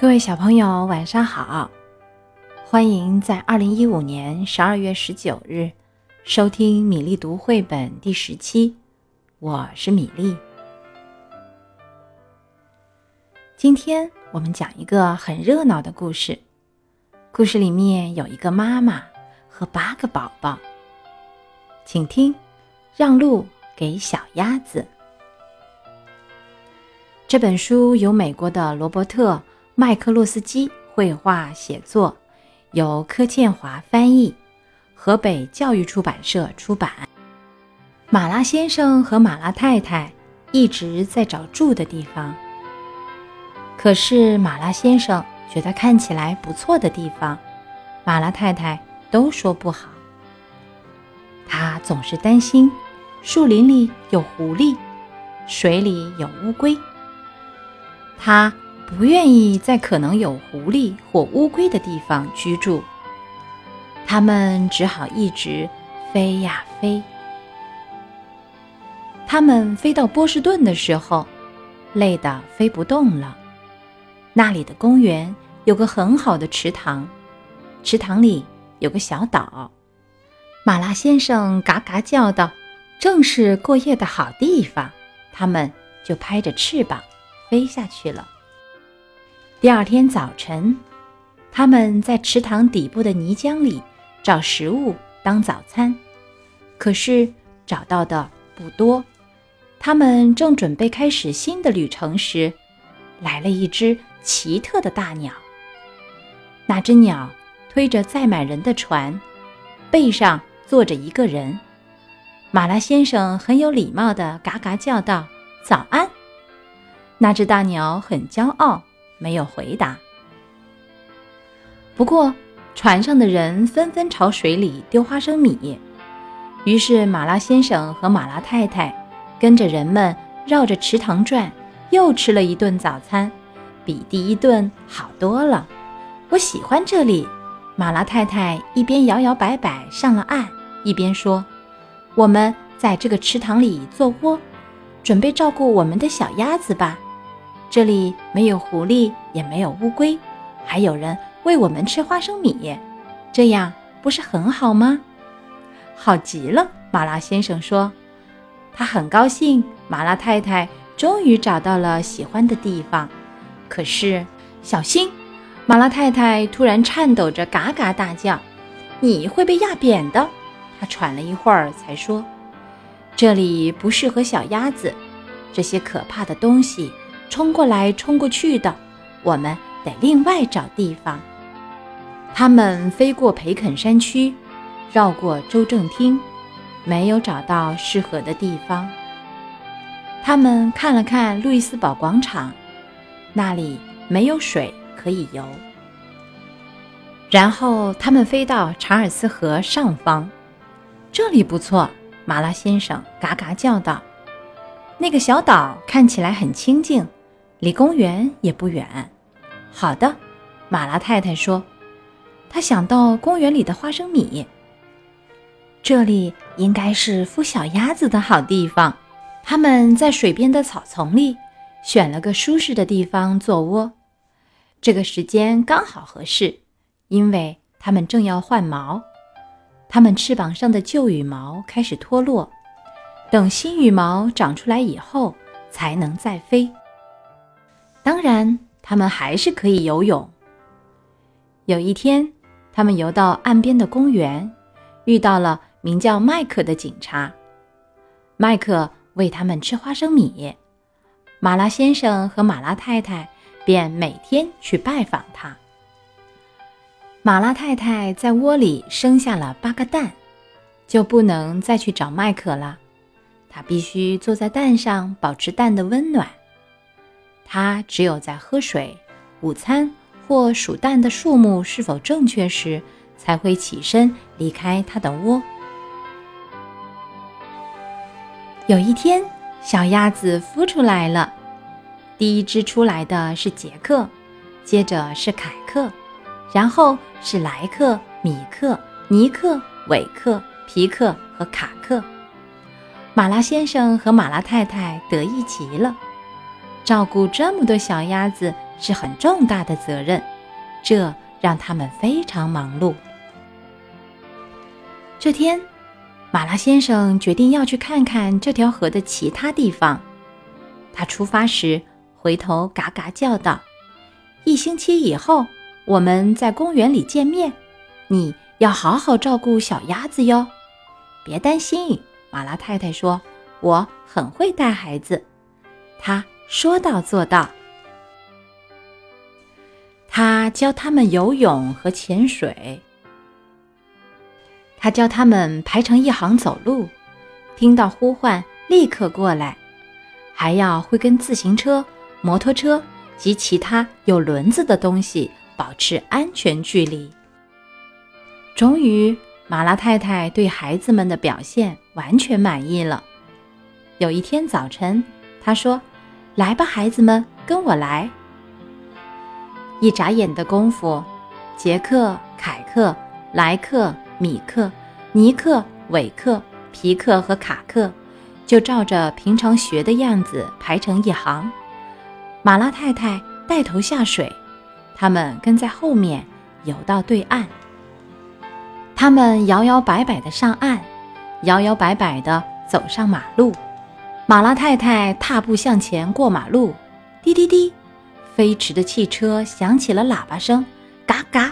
各位小朋友，晚上好！欢迎在二零一五年十二月十九日收听米粒读绘本第十期，我是米粒。今天我们讲一个很热闹的故事，故事里面有一个妈妈和八个宝宝，请听：让路给小鸭子。这本书由美国的罗伯特。麦克洛斯基绘画写作，由柯建华翻译，河北教育出版社出版。马拉先生和马拉太太一直在找住的地方，可是马拉先生觉得看起来不错的地方，马拉太太都说不好。他总是担心树林里有狐狸，水里有乌龟。他。不愿意在可能有狐狸或乌龟的地方居住，他们只好一直飞呀飞。他们飞到波士顿的时候，累得飞不动了。那里的公园有个很好的池塘，池塘里有个小岛。马拉先生嘎嘎叫道：“正是过夜的好地方。”他们就拍着翅膀飞下去了。第二天早晨，他们在池塘底部的泥浆里找食物当早餐，可是找到的不多。他们正准备开始新的旅程时，来了一只奇特的大鸟。那只鸟推着载满人的船，背上坐着一个人。马拉先生很有礼貌地嘎嘎叫道：“早安！”那只大鸟很骄傲。没有回答。不过，船上的人纷纷朝水里丢花生米，于是马拉先生和马拉太太跟着人们绕着池塘转，又吃了一顿早餐，比第一顿好多了。我喜欢这里。马拉太太一边摇摇摆摆上了岸，一边说：“我们在这个池塘里做窝，准备照顾我们的小鸭子吧。”这里没有狐狸，也没有乌龟，还有人喂我们吃花生米，这样不是很好吗？好极了，马拉先生说，他很高兴。马拉太太终于找到了喜欢的地方，可是小心！马拉太太突然颤抖着嘎嘎大叫：“你会被压扁的！”他喘了一会儿才说：“这里不适合小鸭子，这些可怕的东西。”冲过来，冲过去的，我们得另外找地方。他们飞过培肯山区，绕过州政厅，没有找到适合的地方。他们看了看路易斯堡广场，那里没有水可以游。然后他们飞到查尔斯河上方，这里不错，马拉先生嘎嘎叫道：“那个小岛看起来很清静。”离公园也不远。好的，马拉太太说，她想到公园里的花生米。这里应该是孵小鸭子的好地方。他们在水边的草丛里选了个舒适的地方做窝。这个时间刚好合适，因为它们正要换毛。它们翅膀上的旧羽毛开始脱落，等新羽毛长出来以后，才能再飞。当然，他们还是可以游泳。有一天，他们游到岸边的公园，遇到了名叫麦克的警察。麦克喂他们吃花生米，马拉先生和马拉太太便每天去拜访他。马拉太太在窝里生下了八个蛋，就不能再去找麦克了。她必须坐在蛋上，保持蛋的温暖。他只有在喝水、午餐或数蛋的数目是否正确时，才会起身离开他的窝。有一天，小鸭子孵出来了。第一只出来的是杰克，接着是凯克，然后是莱克、米克、尼克、韦克、皮克和卡克。马拉先生和马拉太太得意极了。照顾这么多小鸭子是很重大的责任，这让他们非常忙碌。这天，马拉先生决定要去看看这条河的其他地方。他出发时回头嘎嘎叫道：“一星期以后，我们在公园里见面。你要好好照顾小鸭子哟。”别担心，马拉太太说：“我很会带孩子。”他说到做到。他教他们游泳和潜水。他教他们排成一行走路，听到呼唤立刻过来，还要会跟自行车、摩托车及其他有轮子的东西保持安全距离。终于，马拉太太对孩子们的表现完全满意了。有一天早晨，她说：“来吧，孩子们，跟我来。”一眨眼的功夫，杰克、凯克、莱克。米克、尼克、韦克、皮克和卡克就照着平常学的样子排成一行。马拉太太带头下水，他们跟在后面游到对岸。他们摇摇摆摆地上岸，摇摇摆摆地走上马路。马拉太太踏步向前过马路，滴滴滴，飞驰的汽车响起了喇叭声，嘎嘎。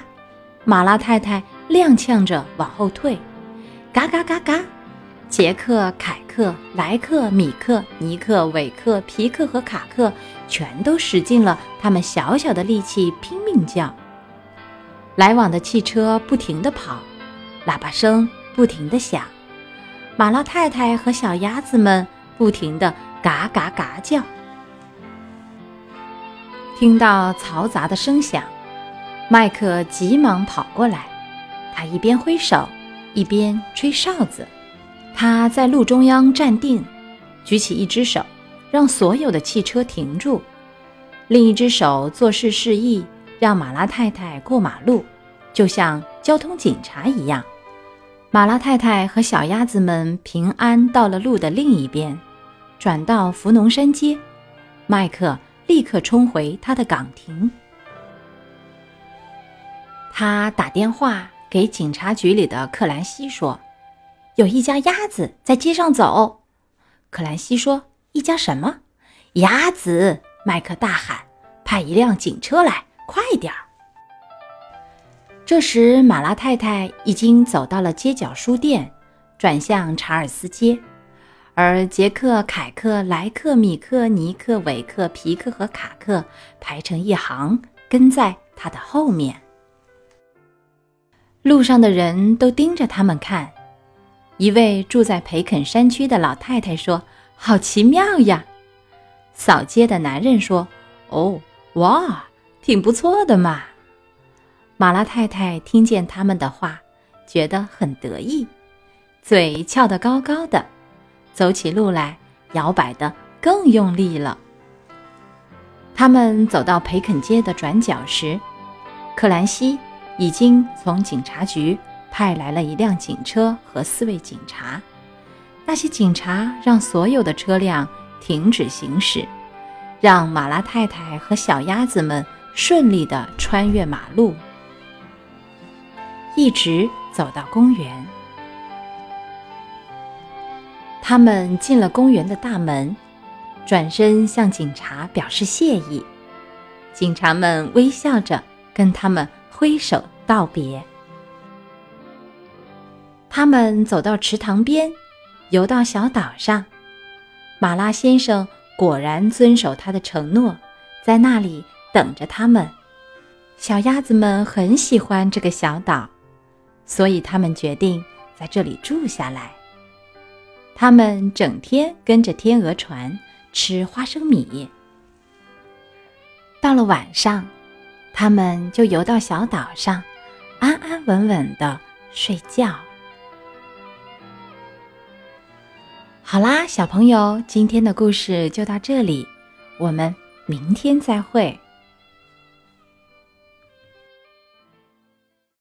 马拉太太。踉跄着往后退，嘎嘎嘎嘎！杰克、凯克、莱克、米克、尼克、韦克、皮克和卡克全都使尽了他们小小的力气，拼命叫。来往的汽车不停地跑，喇叭声不停地响，马拉太太和小鸭子们不停地嘎嘎嘎叫。听到嘈杂的声响，麦克急忙跑过来。他一边挥手，一边吹哨子。他在路中央站定，举起一只手，让所有的汽车停住；另一只手做事示意，让马拉太太过马路，就像交通警察一样。马拉太太和小鸭子们平安到了路的另一边，转到福农山街。麦克立刻冲回他的岗亭，他打电话。给警察局里的克兰西说：“有一家鸭子在街上走。”克兰西说：“一家什么鸭子？”麦克大喊：“派一辆警车来，快点儿！”这时，马拉太太已经走到了街角书店，转向查尔斯街，而杰克、凯克、莱克、米克、尼克、韦克、皮克和卡克排成一行，跟在他的后面。路上的人都盯着他们看。一位住在培肯山区的老太太说：“好奇妙呀！”扫街的男人说：“哦，哇，挺不错的嘛。”马拉太太听见他们的话，觉得很得意，嘴翘得高高的，走起路来摇摆的更用力了。他们走到培肯街的转角时，克兰西。已经从警察局派来了一辆警车和四位警察。那些警察让所有的车辆停止行驶，让马拉太太和小鸭子们顺利地穿越马路，一直走到公园。他们进了公园的大门，转身向警察表示谢意。警察们微笑着跟他们。挥手道别。他们走到池塘边，游到小岛上。马拉先生果然遵守他的承诺，在那里等着他们。小鸭子们很喜欢这个小岛，所以他们决定在这里住下来。他们整天跟着天鹅船吃花生米。到了晚上。他们就游到小岛上，安安稳稳的睡觉。好啦，小朋友，今天的故事就到这里，我们明天再会。